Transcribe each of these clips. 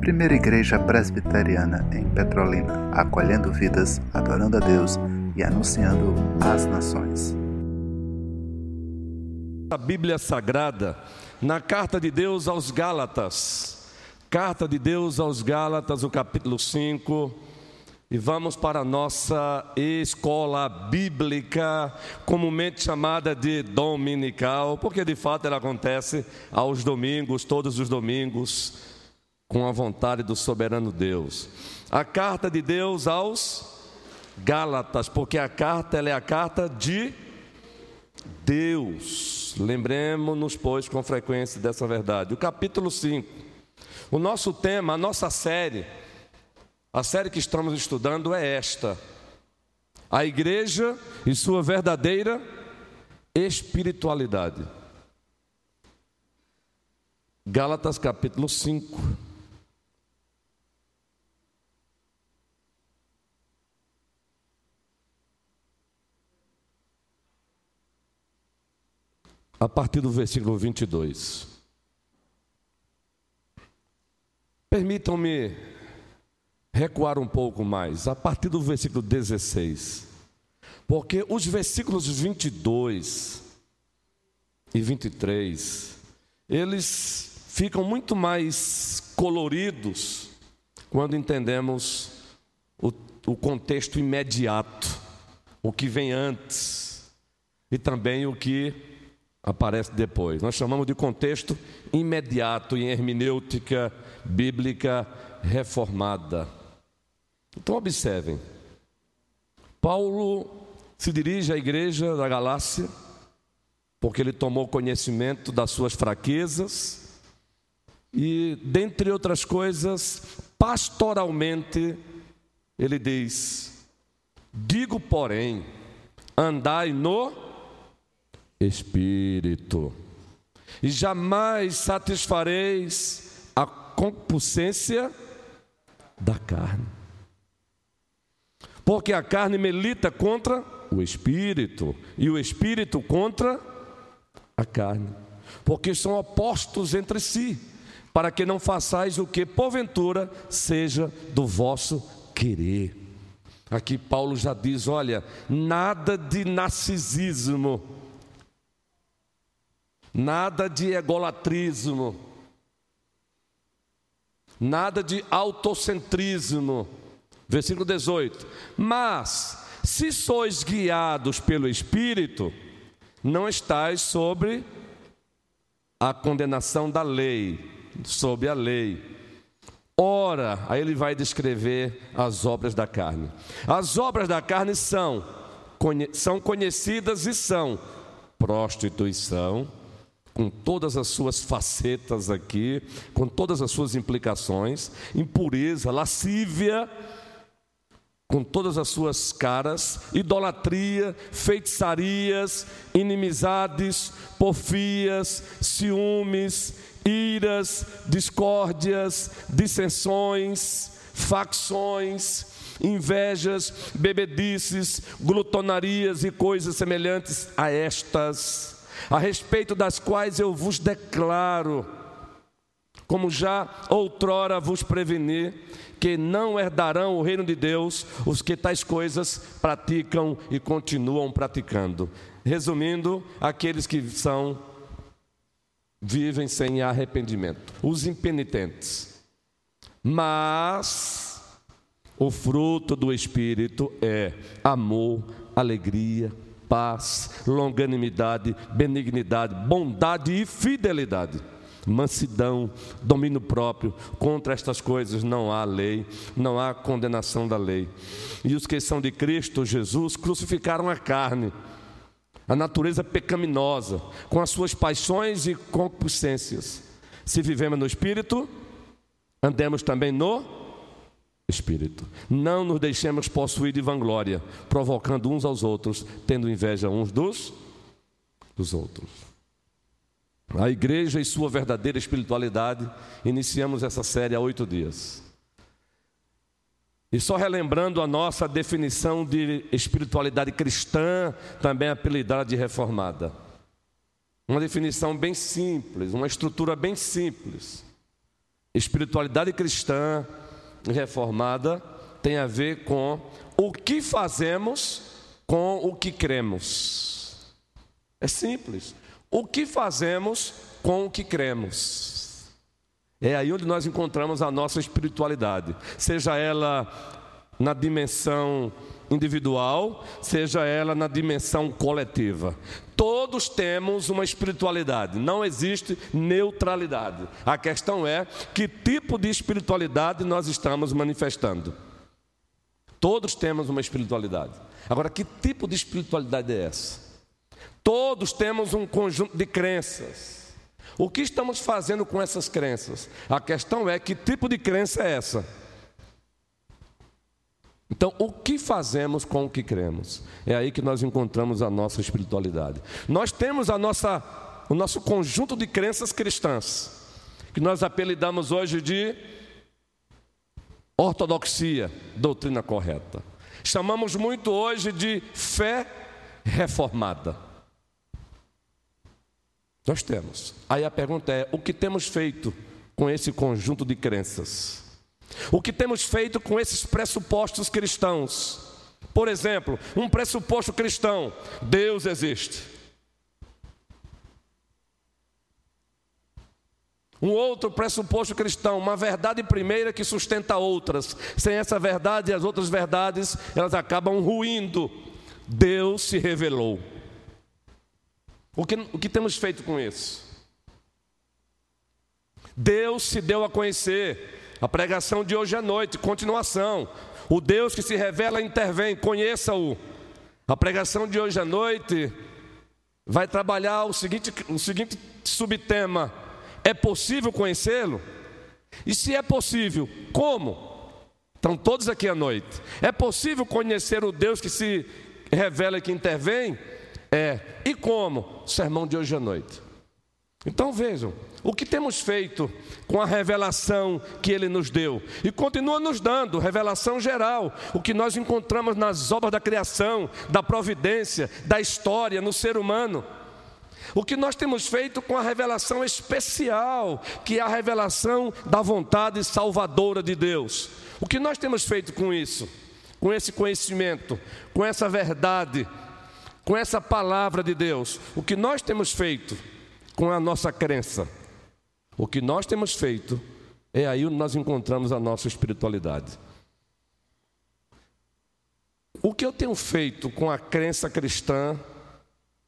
Primeira Igreja Presbiteriana em Petrolina, acolhendo vidas, adorando a Deus e anunciando às nações. A Bíblia Sagrada, na carta de Deus aos Gálatas, carta de Deus aos Gálatas, o capítulo 5, e vamos para a nossa escola bíblica, comumente chamada de dominical, porque de fato ela acontece aos domingos, todos os domingos, com a vontade do soberano Deus. A carta de Deus aos Gálatas, porque a carta ela é a carta de Deus. Lembremos-nos, pois, com frequência dessa verdade. O capítulo 5. O nosso tema, a nossa série, a série que estamos estudando é esta: A igreja e sua verdadeira espiritualidade. Gálatas capítulo 5. a partir do versículo 22. Permitam-me recuar um pouco mais, a partir do versículo 16. Porque os versículos 22 e 23, eles ficam muito mais coloridos quando entendemos o, o contexto imediato, o que vem antes, e também o que aparece depois. Nós chamamos de contexto imediato em hermenêutica bíblica reformada. Então, observem. Paulo se dirige à igreja da Galácia, porque ele tomou conhecimento das suas fraquezas e, dentre outras coisas, pastoralmente, ele diz: Digo, porém, andai no espírito. E jamais satisfareis a concupiscência da carne. Porque a carne milita contra o espírito e o espírito contra a carne. Porque são opostos entre si, para que não façais o que porventura seja do vosso querer. Aqui Paulo já diz: olha, nada de narcisismo nada de egolatrismo, nada de autocentrismo. Versículo 18: Mas, se sois guiados pelo Espírito, não estáis sobre a condenação da lei, sob a lei. Ora, aí ele vai descrever as obras da carne. As obras da carne são, são conhecidas e são prostituição, com todas as suas facetas aqui, com todas as suas implicações, impureza, lascívia, com todas as suas caras, idolatria, feitiçarias, inimizades, porfias, ciúmes, iras, discórdias, dissensões, facções, invejas, bebedices, glutonarias e coisas semelhantes a estas a respeito das quais eu vos declaro, como já outrora vos preveni, que não herdarão o reino de Deus os que tais coisas praticam e continuam praticando. Resumindo, aqueles que são vivem sem arrependimento, os impenitentes. Mas o fruto do espírito é amor, alegria, paz, longanimidade, benignidade, bondade e fidelidade. Mansidão, domínio próprio, contra estas coisas não há lei, não há condenação da lei. E os que são de Cristo Jesus crucificaram a carne, a natureza pecaminosa, com as suas paixões e concupiscências. Se vivemos no Espírito, andemos também no Espírito. Não nos deixemos possuir de vanglória, provocando uns aos outros, tendo inveja uns dos, dos outros. A igreja e sua verdadeira espiritualidade, iniciamos essa série há oito dias. E só relembrando a nossa definição de espiritualidade cristã, também apelidada de reformada. Uma definição bem simples, uma estrutura bem simples. Espiritualidade cristã reformada tem a ver com o que fazemos com o que cremos. É simples. O que fazemos com o que cremos. É aí onde nós encontramos a nossa espiritualidade, seja ela na dimensão individual, seja ela na dimensão coletiva. Todos temos uma espiritualidade, não existe neutralidade. A questão é que tipo de espiritualidade nós estamos manifestando. Todos temos uma espiritualidade. Agora, que tipo de espiritualidade é essa? Todos temos um conjunto de crenças. O que estamos fazendo com essas crenças? A questão é que tipo de crença é essa? Então, o que fazemos com o que cremos? É aí que nós encontramos a nossa espiritualidade. Nós temos a nossa, o nosso conjunto de crenças cristãs, que nós apelidamos hoje de ortodoxia, doutrina correta. Chamamos muito hoje de fé reformada. Nós temos. Aí a pergunta é: o que temos feito com esse conjunto de crenças? O que temos feito com esses pressupostos cristãos? Por exemplo, um pressuposto cristão: Deus existe. Um outro pressuposto cristão, uma verdade primeira que sustenta outras. Sem essa verdade, as outras verdades, elas acabam ruindo. Deus se revelou. O que, o que temos feito com isso? Deus se deu a conhecer. A pregação de hoje à noite, continuação. O Deus que se revela intervém, conheça-o. A pregação de hoje à noite vai trabalhar o seguinte, o seguinte subtema: é possível conhecê-lo? E se é possível, como? Estão todos aqui à noite. É possível conhecer o Deus que se revela e que intervém? É. E como? Sermão de hoje à noite. Então vejam, o que temos feito com a revelação que Ele nos deu e continua nos dando, revelação geral, o que nós encontramos nas obras da criação, da providência, da história, no ser humano. O que nós temos feito com a revelação especial, que é a revelação da vontade salvadora de Deus. O que nós temos feito com isso? Com esse conhecimento, com essa verdade, com essa palavra de Deus? O que nós temos feito? com a nossa crença. O que nós temos feito é aí onde nós encontramos a nossa espiritualidade. O que eu tenho feito com a crença cristã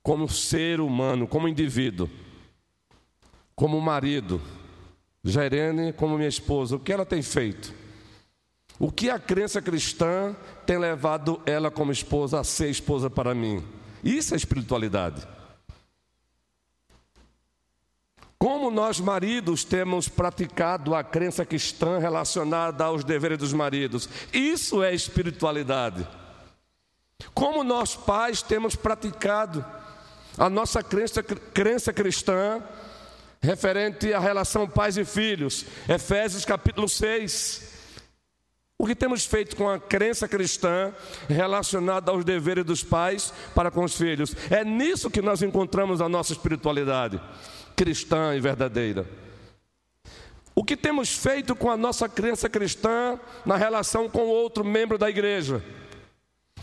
como ser humano, como indivíduo, como marido, Jairene como minha esposa, o que ela tem feito? O que a crença cristã tem levado ela como esposa a ser esposa para mim? Isso é espiritualidade. Como nós, maridos, temos praticado a crença cristã relacionada aos deveres dos maridos? Isso é espiritualidade. Como nós, pais, temos praticado a nossa crença, crença cristã referente à relação pais e filhos? Efésios capítulo 6. O que temos feito com a crença cristã relacionada aos deveres dos pais para com os filhos? É nisso que nós encontramos a nossa espiritualidade cristã e verdadeira. O que temos feito com a nossa crença cristã na relação com outro membro da igreja?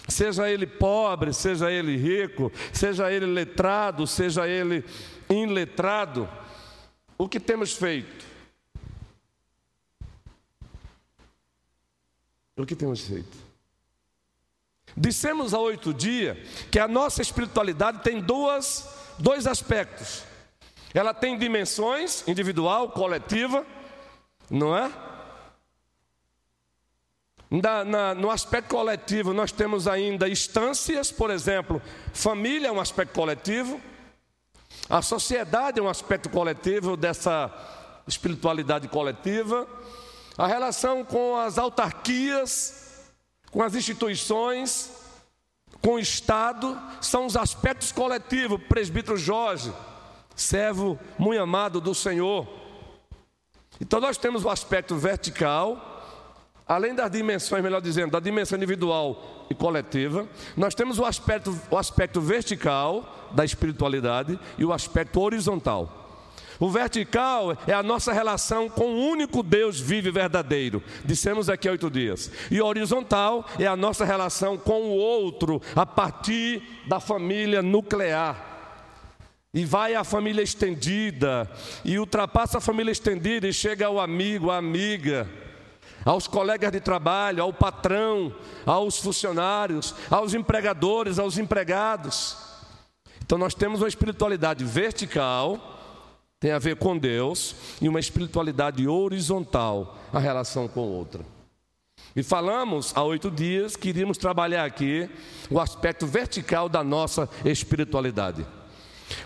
Seja ele pobre, seja ele rico, seja ele letrado, seja ele inletrado. O que temos feito? O que temos feito? Dissemos há oito dias que a nossa espiritualidade tem duas, dois aspectos. Ela tem dimensões individual, coletiva, não é? Na, na, no aspecto coletivo, nós temos ainda instâncias, por exemplo, família é um aspecto coletivo, a sociedade é um aspecto coletivo dessa espiritualidade coletiva, a relação com as autarquias, com as instituições, com o Estado, são os aspectos coletivos, presbítero Jorge servo muito amado do Senhor. Então nós temos o aspecto vertical, além das dimensões, melhor dizendo, da dimensão individual e coletiva, nós temos o aspecto, o aspecto vertical da espiritualidade e o aspecto horizontal. O vertical é a nossa relação com o único Deus vivo e verdadeiro. Dissemos aqui há oito dias. E horizontal é a nossa relação com o outro a partir da família nuclear. E vai à família estendida, e ultrapassa a família estendida e chega ao amigo, à amiga, aos colegas de trabalho, ao patrão, aos funcionários, aos empregadores, aos empregados. Então nós temos uma espiritualidade vertical tem a ver com Deus e uma espiritualidade horizontal, a relação com outra. E falamos há oito dias que iríamos trabalhar aqui o aspecto vertical da nossa espiritualidade.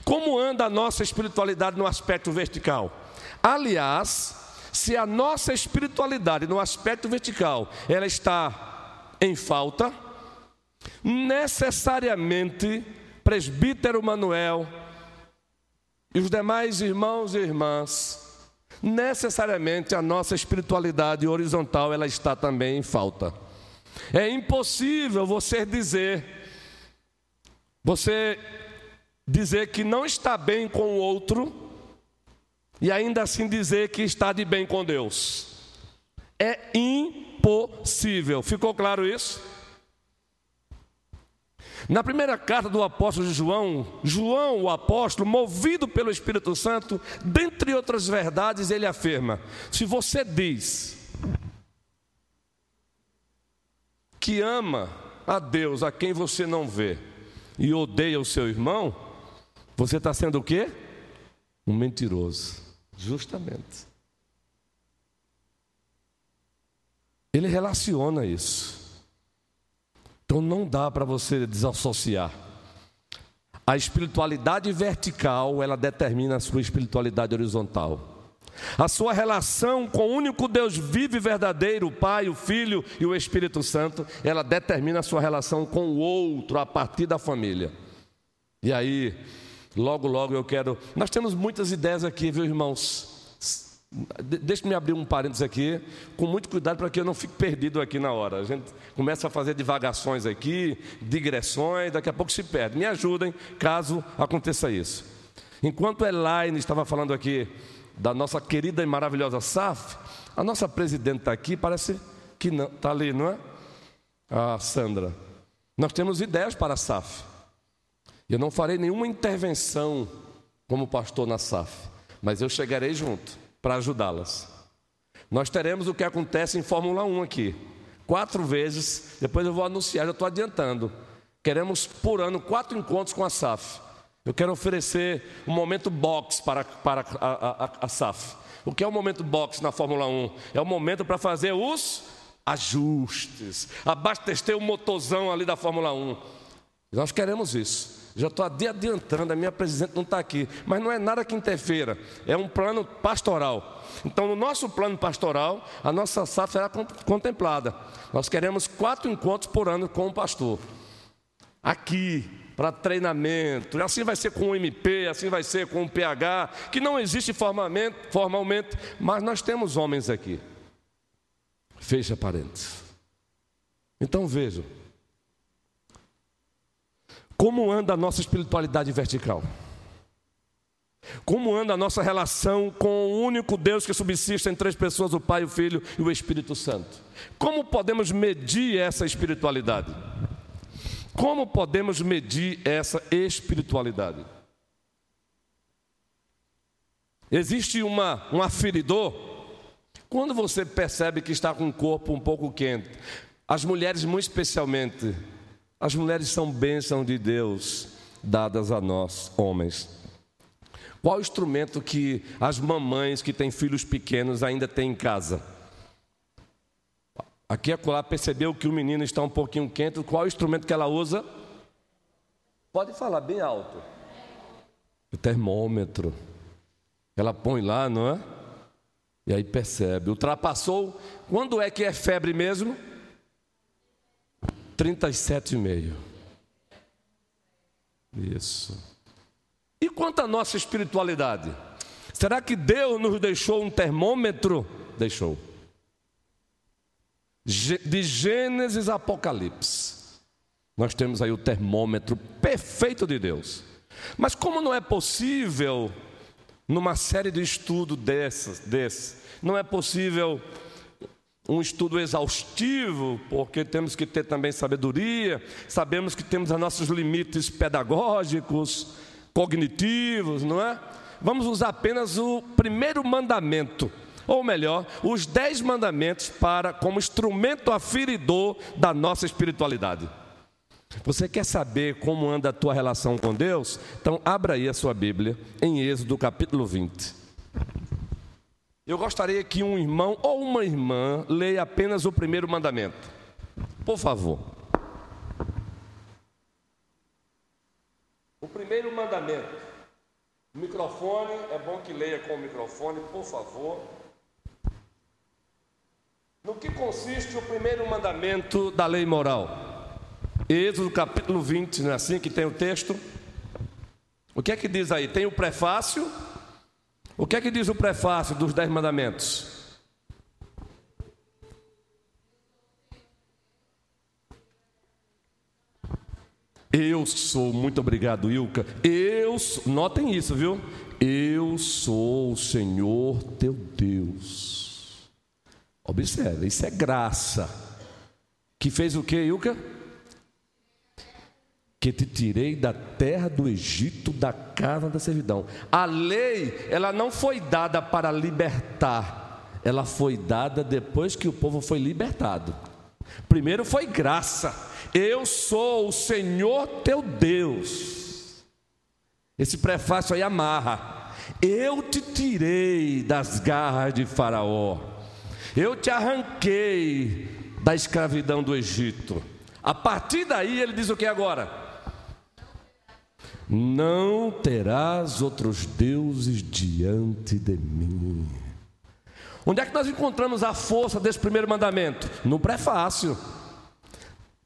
Como anda a nossa espiritualidade no aspecto vertical? Aliás, se a nossa espiritualidade no aspecto vertical ela está em falta, necessariamente presbítero Manuel e os demais irmãos e irmãs, necessariamente a nossa espiritualidade horizontal ela está também em falta. É impossível você dizer, você dizer que não está bem com o outro e ainda assim dizer que está de bem com Deus. É impossível. Ficou claro isso? Na primeira carta do apóstolo João, João, o apóstolo, movido pelo Espírito Santo, dentre outras verdades, ele afirma: se você diz que ama a Deus a quem você não vê e odeia o seu irmão, você está sendo o quê? Um mentiroso. Justamente. Ele relaciona isso. Então não dá para você desassociar. A espiritualidade vertical, ela determina a sua espiritualidade horizontal. A sua relação com o único Deus vivo e verdadeiro, o Pai, o Filho e o Espírito Santo, ela determina a sua relação com o outro a partir da família. E aí, logo, logo eu quero. Nós temos muitas ideias aqui, viu, irmãos? Deixe-me abrir um parênteses aqui, com muito cuidado para que eu não fique perdido aqui na hora. A gente começa a fazer divagações aqui, digressões, daqui a pouco se perde. Me ajudem caso aconteça isso. Enquanto Elaine estava falando aqui da nossa querida e maravilhosa SAF, a nossa presidente está aqui, parece que não, está ali, não é? A Sandra. Nós temos ideias para a SAF. Eu não farei nenhuma intervenção como pastor na SAF, mas eu chegarei junto para ajudá-las. Nós teremos o que acontece em Fórmula 1 aqui. Quatro vezes, depois eu vou anunciar, já estou adiantando. Queremos por ano quatro encontros com a SAF. Eu quero oferecer um momento box para, para a, a, a SAF. O que é o momento box na Fórmula 1? É o momento para fazer os ajustes, abastecer o motorzão ali da Fórmula 1. Nós queremos isso. Já estou adiantando, a minha presidente não está aqui. Mas não é nada que interfira, é um plano pastoral. Então, no nosso plano pastoral, a nossa SAF será contemplada. Nós queremos quatro encontros por ano com o pastor. Aqui, para treinamento. Assim vai ser com o MP, assim vai ser com o PH, que não existe formalmente, formalmente mas nós temos homens aqui. Fecha parênteses. Então vejam. Como anda a nossa espiritualidade vertical? Como anda a nossa relação com o único Deus que subsiste em três pessoas, o Pai, o Filho e o Espírito Santo? Como podemos medir essa espiritualidade? Como podemos medir essa espiritualidade? Existe uma, um aferidor quando você percebe que está com o corpo um pouco quente. As mulheres, muito especialmente, as mulheres são bênção de Deus dadas a nós, homens. Qual o instrumento que as mamães que têm filhos pequenos ainda têm em casa? Aqui a colar percebeu que o menino está um pouquinho quente. Qual o instrumento que ela usa? Pode falar bem alto. O termômetro. Ela põe lá, não é? E aí percebe. Ultrapassou. Quando é que é febre mesmo? 37,5. Isso. E quanto à nossa espiritualidade? Será que Deus nos deixou um termômetro? Deixou. de Gênesis a Apocalipse. Nós temos aí o termômetro perfeito de Deus. Mas como não é possível, numa série de estudos dessas, desses, não é possível um estudo exaustivo, porque temos que ter também sabedoria, sabemos que temos os nossos limites pedagógicos, cognitivos, não é? Vamos usar apenas o primeiro mandamento, ou melhor, os dez mandamentos para como instrumento aferidor da nossa espiritualidade. Você quer saber como anda a tua relação com Deus? Então abra aí a sua Bíblia em Êxodo capítulo 20. Eu gostaria que um irmão ou uma irmã leia apenas o primeiro mandamento. Por favor. O primeiro mandamento. O microfone, é bom que leia com o microfone, por favor. No que consiste o primeiro mandamento da lei moral? Êxodo capítulo 20, não é assim que tem o texto? O que é que diz aí? Tem o prefácio o que é que diz o prefácio dos Dez Mandamentos? Eu sou, muito obrigado, Ilka. Eu, notem isso, viu? Eu sou o Senhor teu Deus. Observe, isso é graça. Que fez o que, Ilka? Que te tirei da terra do Egito, da casa da servidão. A lei, ela não foi dada para libertar, ela foi dada depois que o povo foi libertado. Primeiro foi graça. Eu sou o Senhor teu Deus. Esse prefácio aí amarra. Eu te tirei das garras de Faraó. Eu te arranquei da escravidão do Egito. A partir daí ele diz o que agora? Não terás outros deuses diante de mim. Onde é que nós encontramos a força desse primeiro mandamento? No prefácio.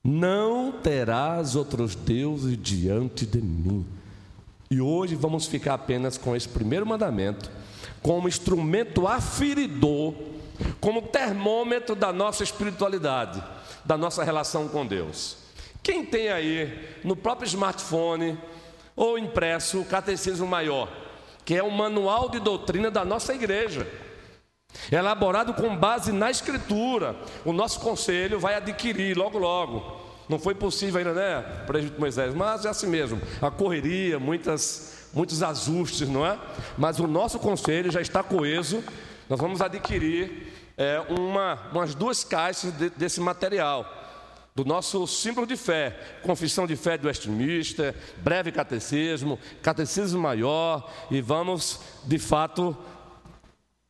Não terás outros deuses diante de mim. E hoje vamos ficar apenas com esse primeiro mandamento, como instrumento aferidor, como termômetro da nossa espiritualidade, da nossa relação com Deus. Quem tem aí no próprio smartphone, ou impresso o Catecismo Maior, que é o manual de doutrina da nossa igreja. Elaborado com base na Escritura. O nosso conselho vai adquirir logo, logo. Não foi possível ainda, né, Presidente Moisés? Mas é assim mesmo. A correria, muitas, muitos ajustes, não é? Mas o nosso conselho já está coeso. Nós vamos adquirir é, uma, umas duas caixas de, desse material do nosso símbolo de fé, confissão de fé do Westminster, breve catecismo, catecismo maior, e vamos, de fato,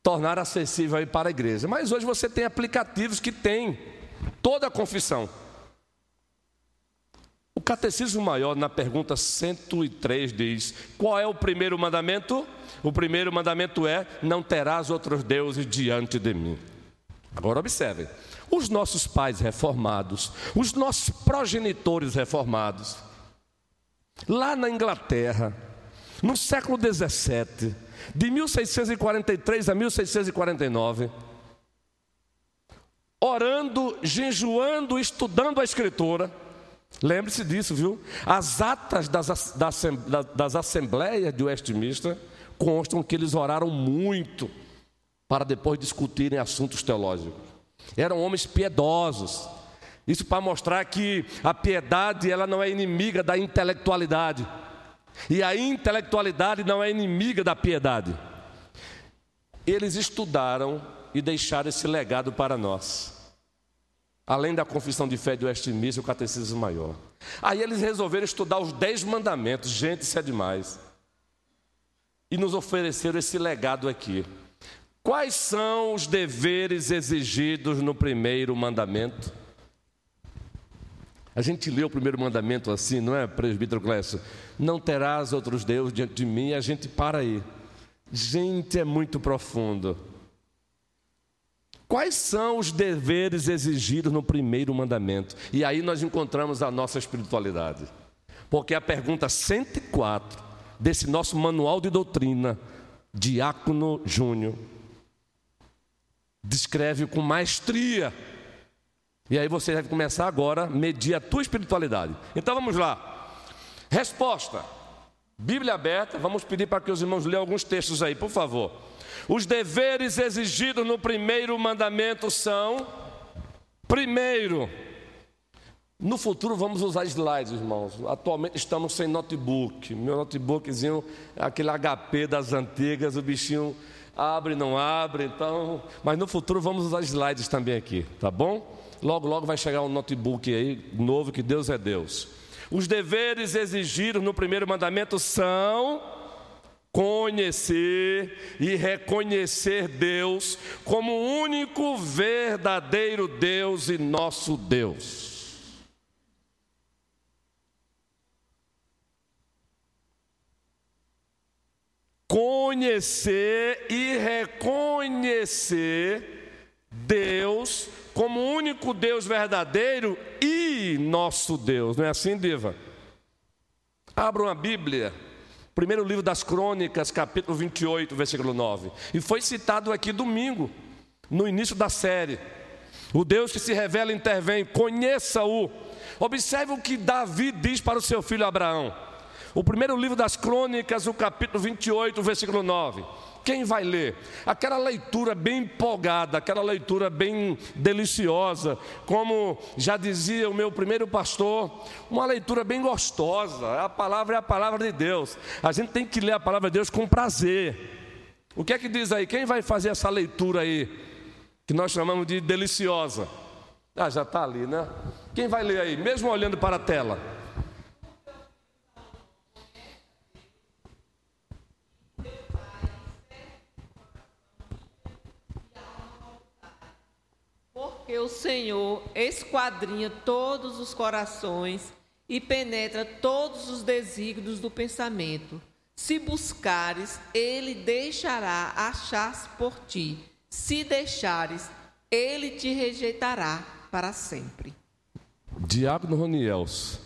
tornar acessível aí para a igreja. Mas hoje você tem aplicativos que têm toda a confissão. O catecismo maior, na pergunta 103, diz: qual é o primeiro mandamento? O primeiro mandamento é: não terás outros deuses diante de mim. Agora observem. Os nossos pais reformados, os nossos progenitores reformados, lá na Inglaterra, no século 17, de 1643 a 1649, orando, jejuando, estudando a Escritura. Lembre-se disso, viu? As atas das, das, das assembleias de Westminster constam que eles oraram muito para depois discutirem assuntos teológicos. Eram homens piedosos. Isso para mostrar que a piedade ela não é inimiga da intelectualidade. E a intelectualidade não é inimiga da piedade. Eles estudaram e deixaram esse legado para nós. Além da confissão de fé de Westminster, o catecismo maior. Aí eles resolveram estudar os dez mandamentos. Gente, isso é demais. E nos ofereceram esse legado aqui. Quais são os deveres exigidos no primeiro mandamento? A gente lê o primeiro mandamento assim, não é, presbítero Clécio? Não terás outros deuses diante de mim, a gente para aí. Gente, é muito profundo. Quais são os deveres exigidos no primeiro mandamento? E aí nós encontramos a nossa espiritualidade. Porque a pergunta 104 desse nosso manual de doutrina, Diácono Júnior, descreve com maestria E aí você deve começar agora a medir a tua espiritualidade. Então vamos lá. Resposta. Bíblia aberta, vamos pedir para que os irmãos leiam alguns textos aí, por favor. Os deveres exigidos no primeiro mandamento são: primeiro, no futuro vamos usar slides, irmãos. Atualmente estamos sem notebook. Meu notebookzinho, aquele HP das antigas, o bichinho abre, não abre, então. Mas no futuro vamos usar slides também aqui, tá bom? Logo, logo vai chegar um notebook aí novo que Deus é Deus. Os deveres exigidos no primeiro mandamento são conhecer e reconhecer Deus como o único verdadeiro Deus e nosso Deus. Conhecer e reconhecer Deus como o único Deus verdadeiro e nosso Deus, não é assim, Diva? Abram a Bíblia, primeiro livro das Crônicas, capítulo 28, versículo 9. E foi citado aqui domingo, no início da série. O Deus que se revela intervém, conheça-o. Observe o que Davi diz para o seu filho Abraão. O primeiro livro das Crônicas, o capítulo 28, versículo 9. Quem vai ler? Aquela leitura bem empolgada, aquela leitura bem deliciosa, como já dizia o meu primeiro pastor, uma leitura bem gostosa. A palavra é a palavra de Deus. A gente tem que ler a palavra de Deus com prazer. O que é que diz aí? Quem vai fazer essa leitura aí, que nós chamamos de deliciosa? Ah, já está ali, né? Quem vai ler aí, mesmo olhando para a tela? Porque o Senhor esquadrinha todos os corações e penetra todos os desígnios do pensamento. Se buscares, ele deixará achar-se por ti. Se deixares, ele te rejeitará para sempre. Diácono Roniels,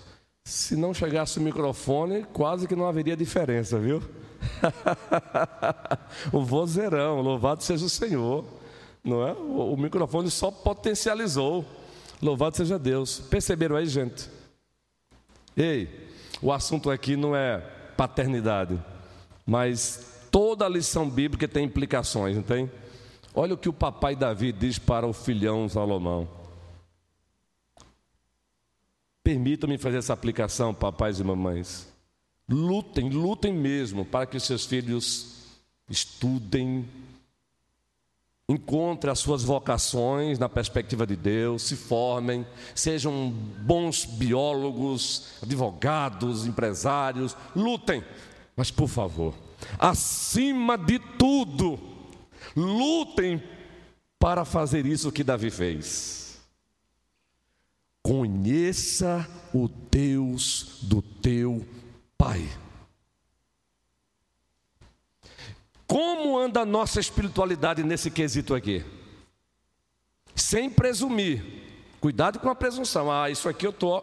se não chegasse o microfone, quase que não haveria diferença, viu? o vozeirão, louvado seja o Senhor não é? O, microfone só potencializou. Louvado seja Deus. Perceberam aí, gente? Ei, o assunto aqui não é paternidade, mas toda a lição bíblica tem implicações, não tem? Olha o que o papai Davi diz para o filhão Salomão. Permitam-me fazer essa aplicação, papais e mamães. Lutem, lutem mesmo para que seus filhos estudem, encontrem as suas vocações na perspectiva de Deus, se formem, sejam bons biólogos, advogados, empresários, lutem, mas por favor, acima de tudo, lutem para fazer isso que Davi fez. Conheça o Deus do teu Pai. Como anda a nossa espiritualidade nesse quesito aqui? Sem presumir. Cuidado com a presunção. Ah, isso aqui eu tô.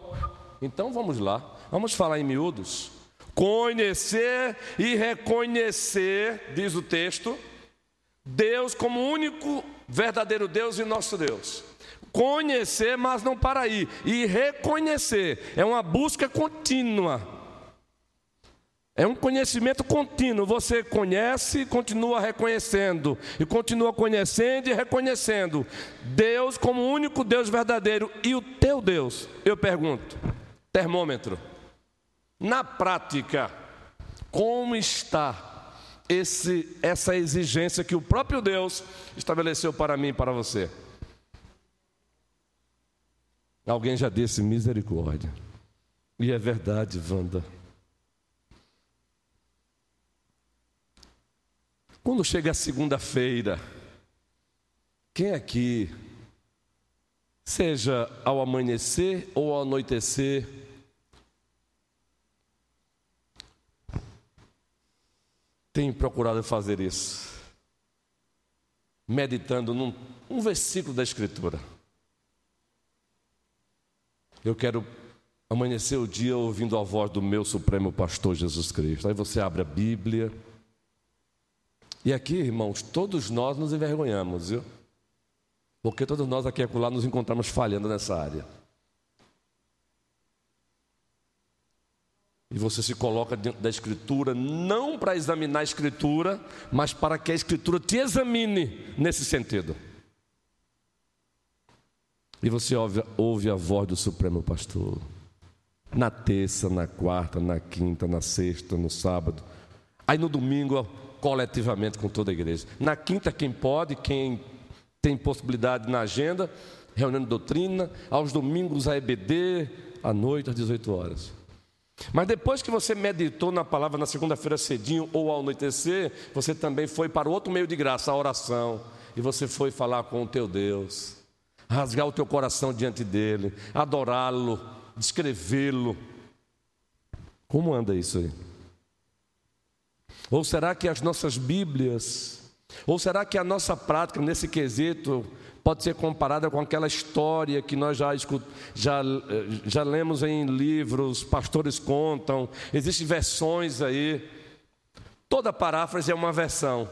Então vamos lá. Vamos falar em miúdos. Conhecer e reconhecer, diz o texto, Deus como único verdadeiro Deus e nosso Deus. Conhecer, mas não para aí. E reconhecer é uma busca contínua. É um conhecimento contínuo. Você conhece continua reconhecendo, e continua conhecendo e reconhecendo Deus como o único Deus verdadeiro. E o teu Deus, eu pergunto, termômetro, na prática, como está esse, essa exigência que o próprio Deus estabeleceu para mim e para você? Alguém já disse misericórdia. E é verdade, Wanda. Quando chega a segunda-feira, quem aqui, seja ao amanhecer ou ao anoitecer, tem procurado fazer isso? Meditando num um versículo da Escritura. Eu quero amanhecer o dia ouvindo a voz do meu Supremo Pastor Jesus Cristo. Aí você abre a Bíblia e aqui, irmãos, todos nós nos envergonhamos, viu? Porque todos nós aqui e acolá nos encontramos falhando nessa área. E você se coloca dentro da Escritura, não para examinar a Escritura, mas para que a Escritura te examine nesse sentido. E você ouve, ouve a voz do Supremo Pastor. Na terça, na quarta, na quinta, na sexta, no sábado. Aí no domingo, coletivamente com toda a igreja. Na quinta, quem pode, quem tem possibilidade na agenda, reunião de doutrina. Aos domingos, a EBD, à noite, às 18 horas. Mas depois que você meditou na palavra na segunda-feira cedinho ou ao anoitecer, você também foi para outro meio de graça, a oração. E você foi falar com o teu Deus, rasgar o teu coração diante dele, adorá-lo, descrevê-lo. Como anda isso aí? Ou será que as nossas Bíblias, ou será que a nossa prática nesse quesito pode ser comparada com aquela história que nós já, já, já lemos em livros, pastores contam, existem versões aí. Toda paráfrase é uma versão.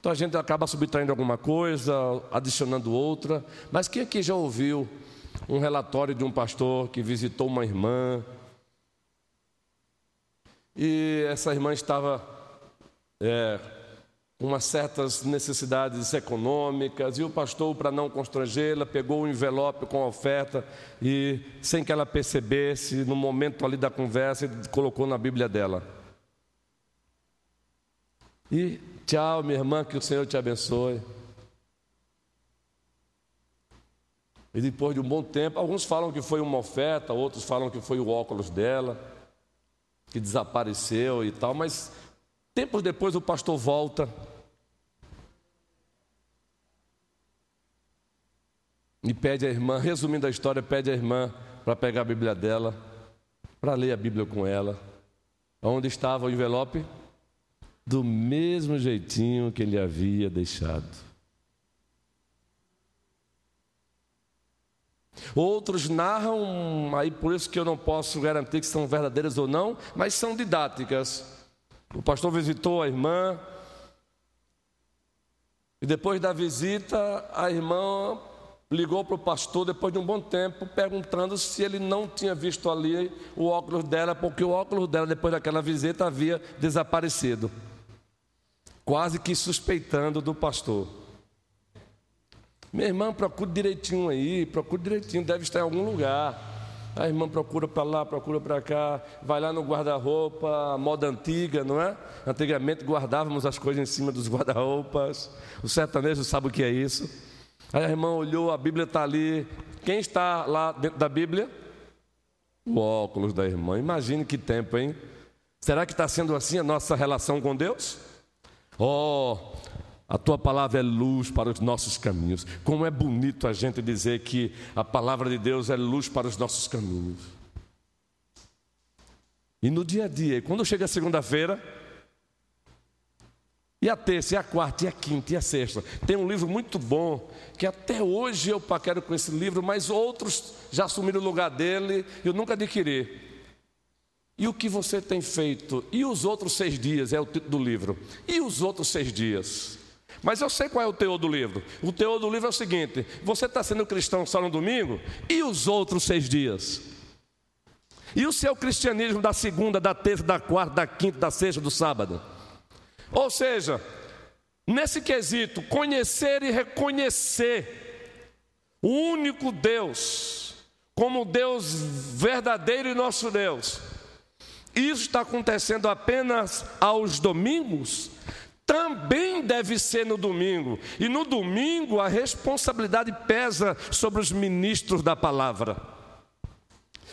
Então a gente acaba subtraindo alguma coisa, adicionando outra. Mas quem aqui já ouviu um relatório de um pastor que visitou uma irmã? E essa irmã estava é, umas certas necessidades econômicas, e o pastor, para não constrangê-la, pegou o envelope com a oferta e, sem que ela percebesse, no momento ali da conversa, colocou na Bíblia dela. E tchau, minha irmã, que o Senhor te abençoe. E depois de um bom tempo, alguns falam que foi uma oferta, outros falam que foi o óculos dela, que desapareceu e tal, mas tempos depois o pastor volta e pede à irmã, resumindo a história, pede à irmã para pegar a Bíblia dela, para ler a Bíblia com ela. Onde estava o envelope? Do mesmo jeitinho que ele havia deixado. Outros narram, aí por isso que eu não posso garantir que são verdadeiras ou não, mas são didáticas. O pastor visitou a irmã, e depois da visita, a irmã ligou para o pastor depois de um bom tempo, perguntando se ele não tinha visto ali o óculos dela, porque o óculos dela, depois daquela visita, havia desaparecido. Quase que suspeitando do pastor. Minha irmã, procure direitinho aí, procure direitinho, deve estar em algum lugar. A irmã procura para lá, procura para cá, vai lá no guarda-roupa, moda antiga, não é? Antigamente guardávamos as coisas em cima dos guarda-roupas. O sertanejo sabe o que é isso. Aí a irmã olhou, a Bíblia está ali. Quem está lá dentro da Bíblia? O óculos da irmã. Imagine que tempo, hein? Será que está sendo assim a nossa relação com Deus? Oh, a tua palavra é luz para os nossos caminhos. Como é bonito a gente dizer que a palavra de Deus é luz para os nossos caminhos. E no dia a dia, quando chega a segunda-feira, e a terça, e a quarta, e a quinta, e a sexta. Tem um livro muito bom, que até hoje eu paquero com esse livro, mas outros já assumiram o lugar dele eu nunca adquiri. E o que você tem feito? E os outros seis dias é o título do livro. E os outros seis dias? Mas eu sei qual é o teor do livro. O teor do livro é o seguinte: você está sendo cristão só no domingo? E os outros seis dias? E o seu cristianismo da segunda, da terça, da quarta, da quinta, da sexta, do sábado? Ou seja, nesse quesito, conhecer e reconhecer o único Deus, como Deus verdadeiro e nosso Deus. Isso está acontecendo apenas aos domingos? Também deve ser no domingo. E no domingo a responsabilidade pesa sobre os ministros da palavra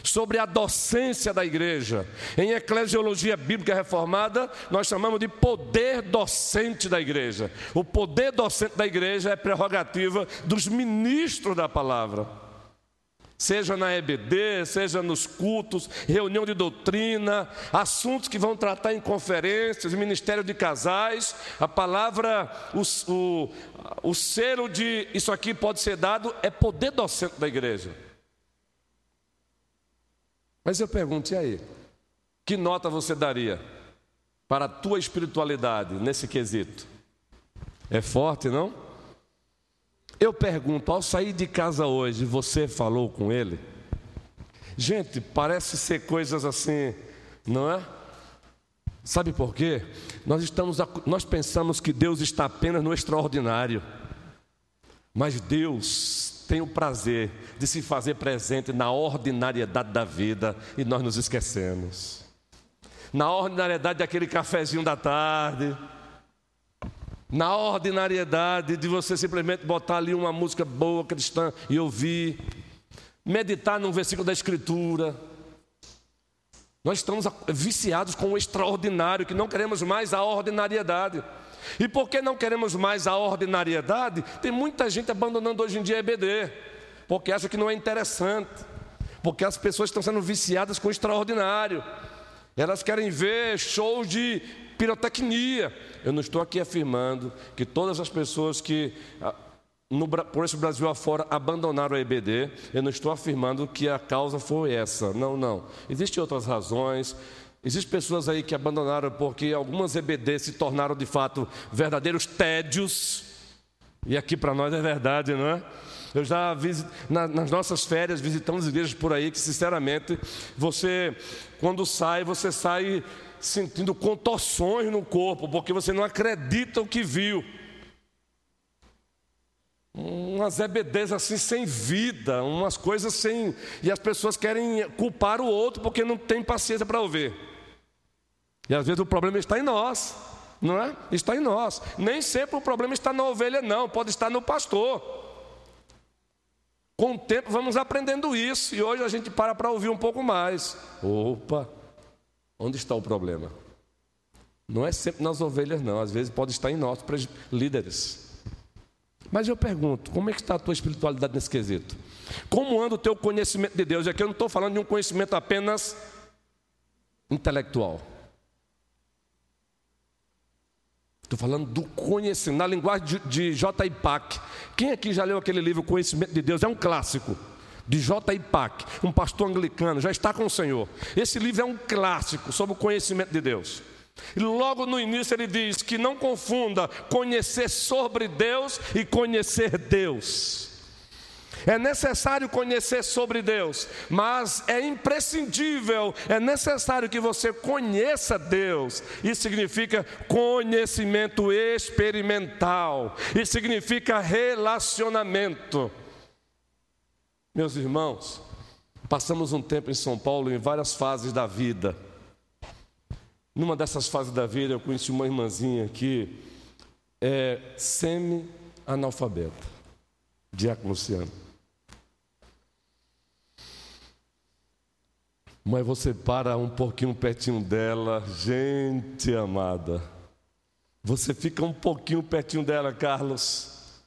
sobre a docência da igreja. Em eclesiologia bíblica reformada, nós chamamos de poder docente da igreja. O poder docente da igreja é prerrogativa dos ministros da palavra seja na EBD, seja nos cultos, reunião de doutrina, assuntos que vão tratar em conferências, ministério de casais, a palavra, o, o, o selo de isso aqui pode ser dado, é poder docente da igreja. Mas eu pergunto, e aí? Que nota você daria para a tua espiritualidade nesse quesito? É forte, não? Eu pergunto, ao sair de casa hoje, você falou com ele? Gente, parece ser coisas assim, não é? Sabe por quê? Nós, estamos, nós pensamos que Deus está apenas no extraordinário, mas Deus tem o prazer de se fazer presente na ordinariedade da vida e nós nos esquecemos. Na ordinariedade daquele cafezinho da tarde, na ordinariedade de você simplesmente botar ali uma música boa cristã e ouvir, meditar num versículo da Escritura. Nós estamos viciados com o extraordinário, que não queremos mais a ordinariedade. E porque não queremos mais a ordinariedade, tem muita gente abandonando hoje em dia a EBD, porque acha que não é interessante, porque as pessoas estão sendo viciadas com o extraordinário. Elas querem ver shows de pirotecnia. Eu não estou aqui afirmando que todas as pessoas que ah, no, por esse Brasil afora abandonaram a EBD. Eu não estou afirmando que a causa foi essa. Não, não. Existem outras razões. Existem pessoas aí que abandonaram porque algumas EBD se tornaram de fato verdadeiros tédios. E aqui para nós é verdade, não é? Eu já visit, na, nas nossas férias visitamos igrejas por aí que, sinceramente, você, quando sai, você sai sentindo contorções no corpo, porque você não acredita o que viu. Umas EBDs assim sem vida, umas coisas sem. E as pessoas querem culpar o outro porque não tem paciência para ouvir. E às vezes o problema está em nós, não é? Está em nós. Nem sempre o problema está na ovelha, não, pode estar no pastor. Com o tempo vamos aprendendo isso, e hoje a gente para para ouvir um pouco mais. Opa! Onde está o problema? Não é sempre nas ovelhas, não. Às vezes pode estar em nós, líderes. Mas eu pergunto, como é que está a tua espiritualidade nesse quesito? Como anda o teu conhecimento de Deus? E aqui eu não estou falando de um conhecimento apenas intelectual. Estou falando do conhecimento, na linguagem de, de J. Pack. Quem aqui já leu aquele livro Conhecimento de Deus? É um clássico de J. Pack, um pastor anglicano, já está com o Senhor. Esse livro é um clássico sobre o conhecimento de Deus. E logo no início ele diz que não confunda conhecer sobre Deus e conhecer Deus. É necessário conhecer sobre Deus, mas é imprescindível, é necessário que você conheça Deus. Isso significa conhecimento experimental, isso significa relacionamento. Meus irmãos, passamos um tempo em São Paulo em várias fases da vida. Numa dessas fases da vida, eu conheci uma irmãzinha que é semi-analfabeta, Diácono Luciano. Mas você para um pouquinho pertinho dela, gente amada. Você fica um pouquinho pertinho dela, Carlos.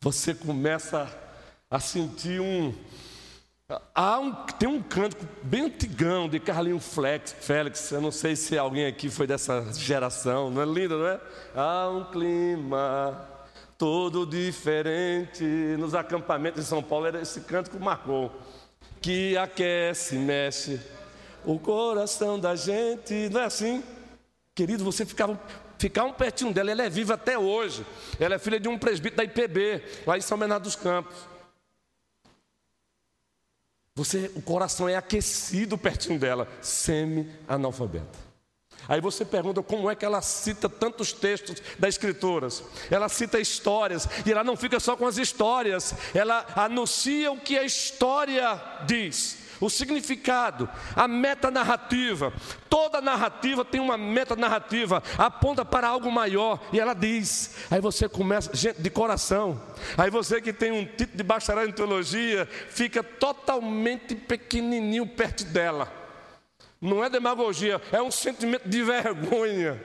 Você começa a sentir um. Há um, tem um cântico bem antigão de Carlinho Flex, Félix, eu não sei se alguém aqui foi dessa geração, não é lindo, não é? Há um clima todo diferente. Nos acampamentos de São Paulo, era esse cântico que marcou. Que aquece, mexe o coração da gente. Não é assim? Querido, você ficava ficar um pertinho dela, ela é viva até hoje. Ela é filha de um presbítero da IPB, lá em São Bernardo dos Campos. Você, o coração é aquecido pertinho dela, semi-analfabeta. Aí você pergunta como é que ela cita tantos textos das Escrituras. Ela cita histórias, e ela não fica só com as histórias, ela anuncia o que a história diz o significado, a metanarrativa. Toda narrativa tem uma metanarrativa, aponta para algo maior e ela diz. Aí você começa, gente, de coração. Aí você que tem um título de bacharel em teologia, fica totalmente pequenininho perto dela. Não é demagogia, é um sentimento de vergonha.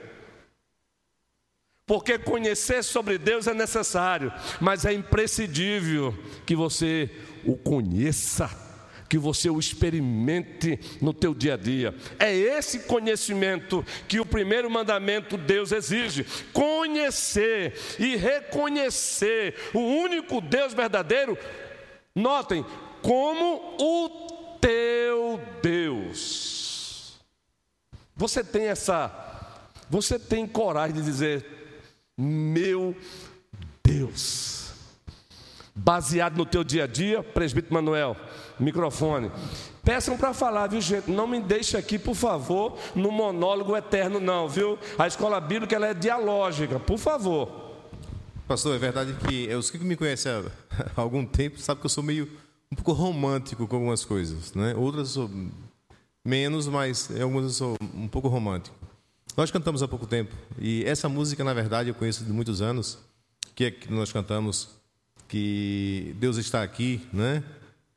Porque conhecer sobre Deus é necessário, mas é imprescindível que você o conheça que você o experimente no teu dia a dia. É esse conhecimento que o primeiro mandamento Deus exige: conhecer e reconhecer o único Deus verdadeiro. Notem, como o teu Deus. Você tem essa, você tem coragem de dizer, meu Deus. baseado no teu dia a dia, presbítero Manuel, microfone. Peçam para falar, viu gente? Não me deixe aqui, por favor, no monólogo eterno, não, viu? A escola bíblica ela é dialógica, por favor. Pastor, é verdade que os que me conhecem há algum tempo sabem que eu sou meio um pouco romântico com algumas coisas, né? Outras eu sou menos, mas em algumas eu sou um pouco romântico. Nós cantamos há pouco tempo e essa música, na verdade, eu conheço de muitos anos, que é que nós cantamos que Deus está aqui, né?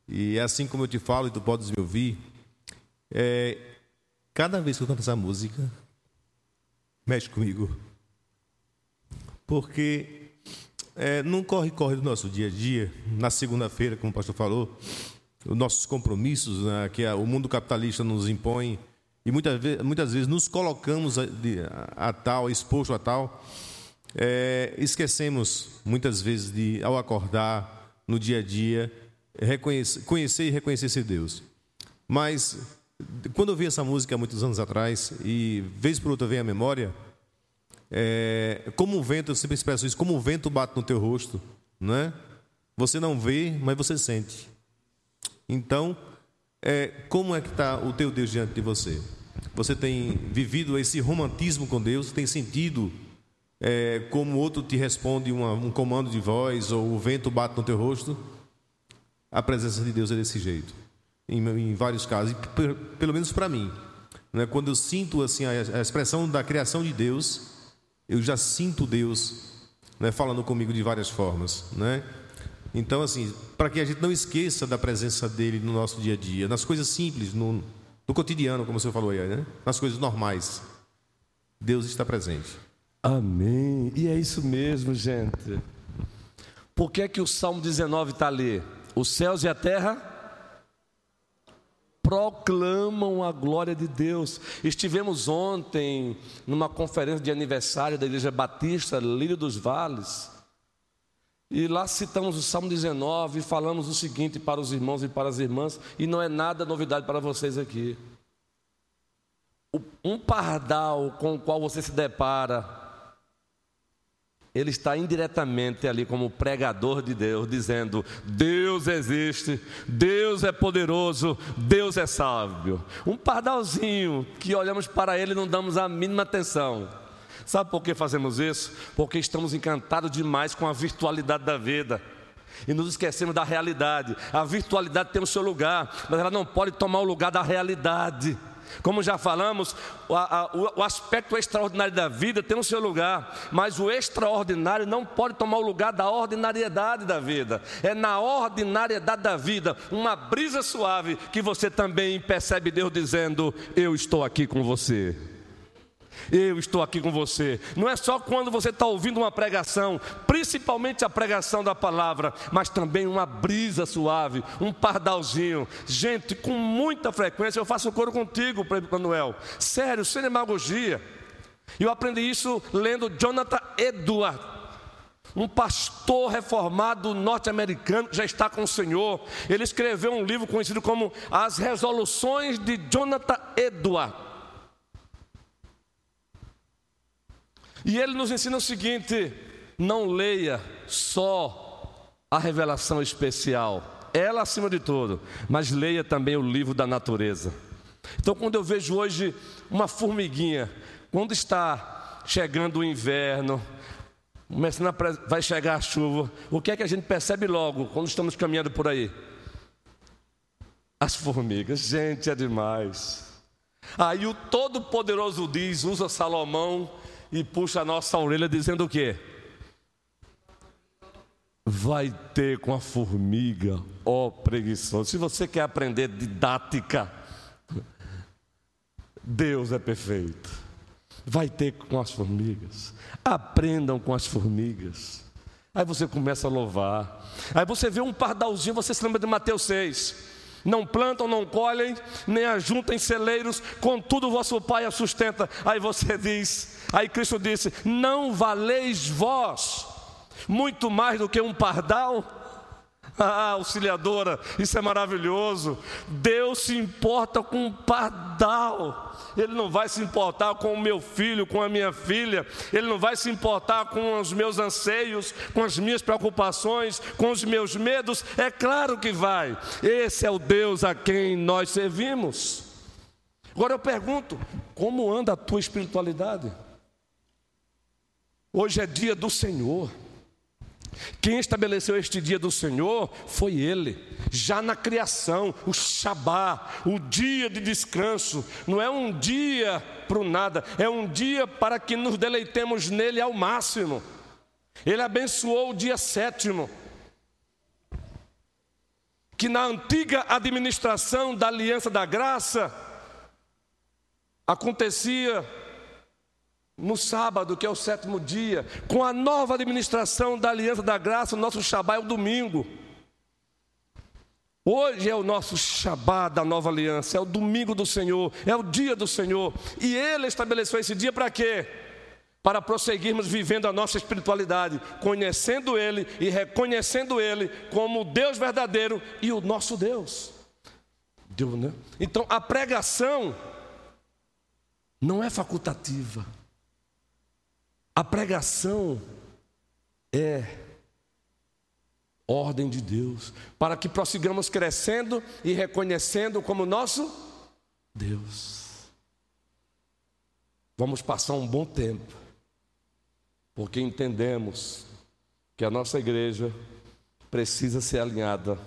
E assim como eu te falo e tu podes me ouvir. É, cada vez que eu canto essa música, mexe comigo. Porque é, não corre-corre do nosso dia a dia, na segunda-feira, como o pastor falou, os nossos compromissos né, que o mundo capitalista nos impõe, e muitas vezes, muitas vezes nos colocamos a, a, a tal, exposto a tal, é, esquecemos muitas vezes de, ao acordar no dia a dia, reconhecer, conhecer e reconhecer esse Deus. Mas quando eu vi essa música há muitos anos atrás e vez por outra vem a memória, é, como o vento, eu sempre expresso isso, como o vento bate no teu rosto, né? Você não vê, mas você sente. Então, é, como é que está o teu Deus diante de você? Você tem vivido esse romantismo com Deus? Tem sentido é, como outro te responde uma, um comando de voz ou o vento bate no teu rosto? A presença de Deus é desse jeito, em, em vários casos, pelo menos para mim. Né? Quando eu sinto assim a, a, expressão da criação de Deus, eu já sinto Deus né, falando comigo de várias formas. Né? Então, assim, para que a gente não esqueça da presença dele no nosso dia a dia, nas coisas simples, no, no cotidiano, como você falou aí, né? nas coisas normais, Deus está presente. Amém. E é isso mesmo, gente. Por que é que o Salmo 19 está ali? Os céus e a terra proclamam a glória de Deus. Estivemos ontem numa conferência de aniversário da Igreja Batista Lírio dos Vales. E lá citamos o Salmo 19 e falamos o seguinte para os irmãos e para as irmãs, e não é nada novidade para vocês aqui. Um pardal com o qual você se depara, ele está indiretamente ali como pregador de Deus, dizendo: Deus existe, Deus é poderoso, Deus é sábio. Um pardalzinho que olhamos para ele e não damos a mínima atenção. Sabe por que fazemos isso? Porque estamos encantados demais com a virtualidade da vida. E nos esquecemos da realidade. A virtualidade tem o seu lugar, mas ela não pode tomar o lugar da realidade. Como já falamos, o, aspecto extraordinário da vida tem o seu lugar, mas o extraordinário não pode tomar o lugar da ordinariedade da vida. É na ordinariedade da vida, uma brisa suave, que você também percebe Deus dizendo: Eu estou aqui com você. Eu estou aqui com você. Não é só quando você está ouvindo uma pregação, principalmente a pregação da palavra, mas também uma brisa suave, um pardalzinho. Gente, com muita frequência eu faço coro contigo, Manuel. Sério, sem demagogia. Eu aprendi isso lendo Jonathan Edward, um pastor reformado norte-americano já está com o Senhor. Ele escreveu um livro conhecido como As Resoluções de Jonathan Edward. E ele nos ensina o seguinte: não leia só a revelação especial, ela acima de tudo, mas leia também o livro da natureza. Então, quando eu vejo hoje uma formiguinha, quando está chegando o inverno, começando a, vai chegar a chuva, o que é que a gente percebe logo quando estamos caminhando por aí? As formigas, gente, é demais. Aí o Todo-Poderoso diz, usa Salomão e puxa a nossa orelha dizendo o quê? Vai ter com a formiga, ó oh, preguiçoso. Se você quer aprender didática, Deus é perfeito. Vai ter com as formigas. Aprendam com as formigas. Aí você começa a louvar. Aí você vê um pardalzinho, você se lembra de Mateus 6 não plantam, não colhem, nem ajuntam celeiros, contudo vosso Pai a sustenta. Aí você diz, aí Cristo disse: Não valeis vós muito mais do que um pardal? Ah, auxiliadora, isso é maravilhoso. Deus se importa com o pardal. Ele não vai se importar com o meu filho, com a minha filha. Ele não vai se importar com os meus anseios, com as minhas preocupações, com os meus medos. É claro que vai. Esse é o Deus a quem nós servimos. Agora eu pergunto: como anda a tua espiritualidade? Hoje é dia do Senhor. Quem estabeleceu este dia do Senhor foi Ele, já na criação, o Shabá, o dia de descanso, não é um dia para o nada, é um dia para que nos deleitemos nele ao máximo. Ele abençoou o dia sétimo, que na antiga administração da aliança da graça acontecia no sábado, que é o sétimo dia, com a nova administração da Aliança da Graça, o nosso Shabá é o domingo. Hoje é o nosso Shabá da nova aliança, é o domingo do Senhor, é o dia do Senhor. E Ele estabeleceu esse dia para quê? Para prosseguirmos vivendo a nossa espiritualidade, conhecendo Ele e reconhecendo Ele como o Deus verdadeiro e o nosso Deus. Né? Então a pregação não é facultativa. A pregação é ordem de Deus, para que prossigamos crescendo e reconhecendo como nosso Deus. Vamos passar um bom tempo, porque entendemos que a nossa igreja precisa ser alinhada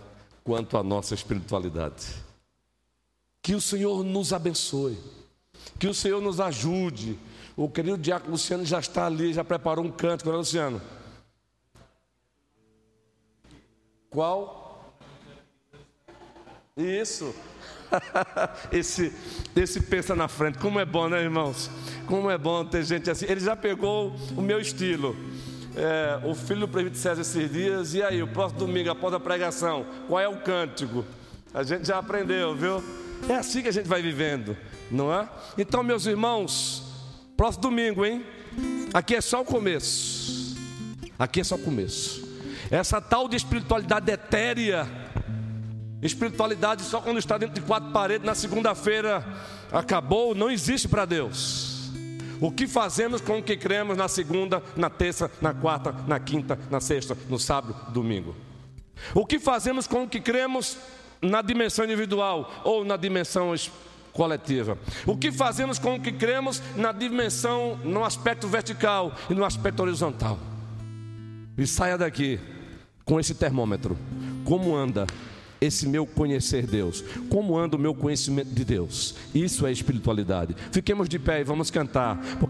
quanto à nossa espiritualidade. Que o Senhor nos abençoe, que o Senhor nos ajude o querido Diácono Luciano já está ali, já preparou um cântico, né, Luciano? Qual? Isso. esse, esse pensa na frente. Como é bom, né, irmãos? Como é bom ter gente assim. Ele já pegou o meu estilo. É, o filho do prefeito César esses dias. E aí, o próximo domingo, após a pregação, qual é o cântico? A gente já aprendeu, viu? É assim que a gente vai vivendo, não é? Então, meus irmãos, Próximo domingo, hein? Aqui é só o começo. Aqui é só o começo. Essa tal de espiritualidade etérea, espiritualidade só quando está dentro de quatro paredes, na segunda-feira acabou, não existe para Deus. O que fazemos com o que cremos na segunda, na terça, na quarta, na quinta, na sexta, no sábado, domingo? O que fazemos com o que cremos na dimensão individual ou na dimensão espiritual? Coletiva. O que fazemos com o que cremos na dimensão, no aspecto vertical e no aspecto horizontal? E saia daqui com esse termômetro. Como anda esse meu conhecer Deus? Como anda o meu conhecimento de Deus? Isso é espiritualidade. Fiquemos de pé e vamos cantar, porque